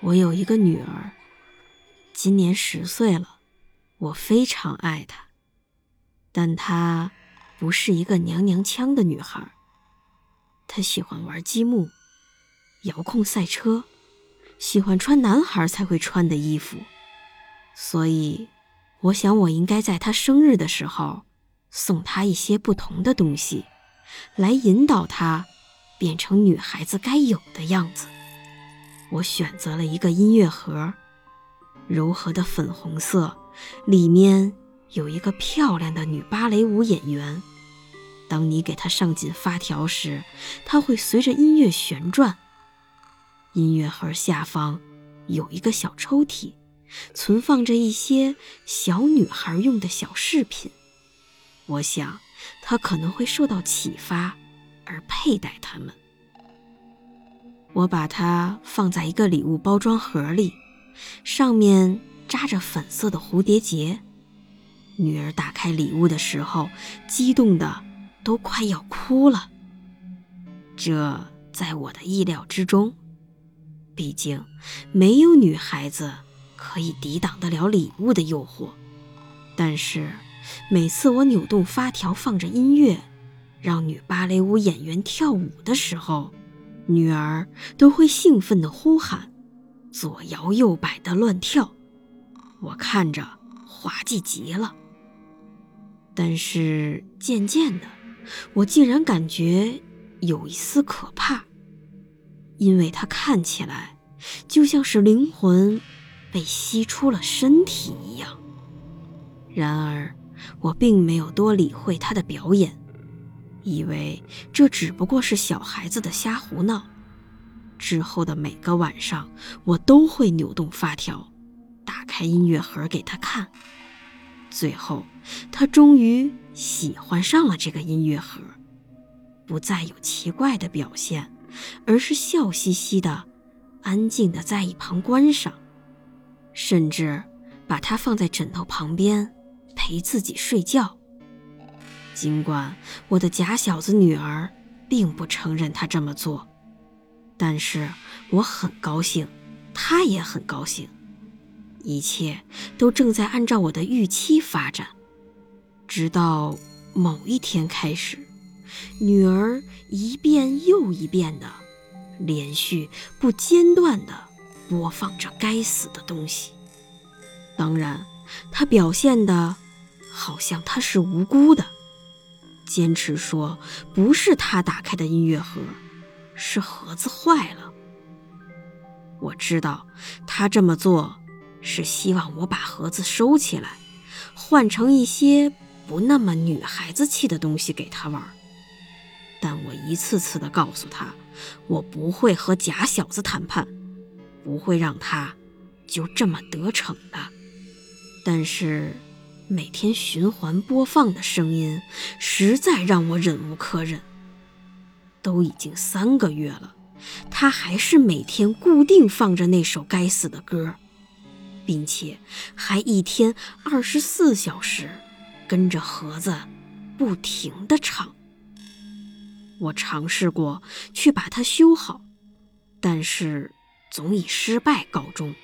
我有一个女儿，今年十岁了，我非常爱她，但她不是一个娘娘腔的女孩。她喜欢玩积木、遥控赛车，喜欢穿男孩才会穿的衣服，所以我想我应该在她生日的时候送她一些不同的东西，来引导她变成女孩子该有的样子。我选择了一个音乐盒，柔和的粉红色，里面有一个漂亮的女芭蕾舞演员。当你给她上紧发条时，她会随着音乐旋转。音乐盒下方有一个小抽屉，存放着一些小女孩用的小饰品。我想，她可能会受到启发，而佩戴它们。我把它放在一个礼物包装盒里，上面扎着粉色的蝴蝶结。女儿打开礼物的时候，激动的都快要哭了。这在我的意料之中，毕竟没有女孩子可以抵挡得了礼物的诱惑。但是每次我扭动发条，放着音乐，让女芭蕾舞演员跳舞的时候，女儿都会兴奋地呼喊，左摇右摆地乱跳，我看着滑稽极了。但是渐渐的，我竟然感觉有一丝可怕，因为她看起来就像是灵魂被吸出了身体一样。然而，我并没有多理会她的表演。以为这只不过是小孩子的瞎胡闹。之后的每个晚上，我都会扭动发条，打开音乐盒给他看。最后，他终于喜欢上了这个音乐盒，不再有奇怪的表现，而是笑嘻嘻的，安静的在一旁观赏，甚至把它放在枕头旁边陪自己睡觉。尽管我的假小子女儿并不承认他这么做，但是我很高兴，他也很高兴，一切都正在按照我的预期发展。直到某一天开始，女儿一遍又一遍的、连续不间断的播放着该死的东西。当然，她表现的好像她是无辜的。坚持说不是他打开的音乐盒，是盒子坏了。我知道他这么做是希望我把盒子收起来，换成一些不那么女孩子气的东西给他玩。但我一次次的告诉他，我不会和假小子谈判，不会让他就这么得逞的。但是。每天循环播放的声音，实在让我忍无可忍。都已经三个月了，他还是每天固定放着那首该死的歌，并且还一天二十四小时跟着盒子不停的唱。我尝试过去把它修好，但是总以失败告终。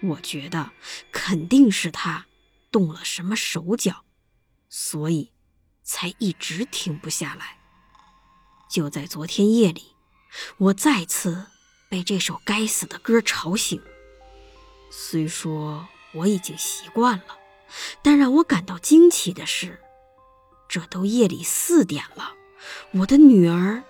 我觉得肯定是他。动了什么手脚，所以才一直停不下来。就在昨天夜里，我再次被这首该死的歌吵醒。虽说我已经习惯了，但让我感到惊奇的是，这都夜里四点了，我的女儿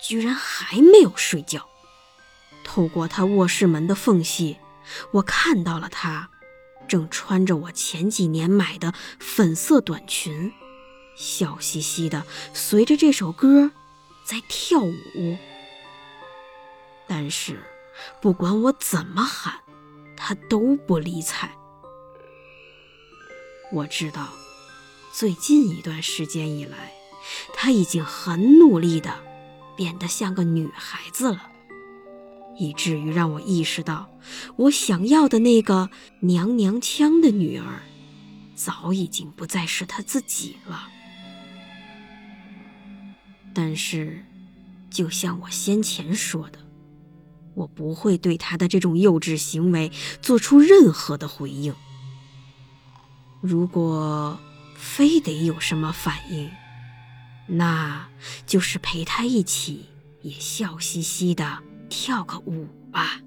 居然还没有睡觉。透过她卧室门的缝隙，我看到了她。正穿着我前几年买的粉色短裙，笑嘻嘻的随着这首歌在跳舞。但是不管我怎么喊，他都不理睬。我知道，最近一段时间以来，他已经很努力的变得像个女孩子了，以至于让我意识到，我想要的那个娘娘腔的女儿，早已经不再是他自己了。但是，就像我先前说的，我不会对他的这种幼稚行为做出任何的回应。如果非得有什么反应，那就是陪他一起也笑嘻嘻的跳个舞吧。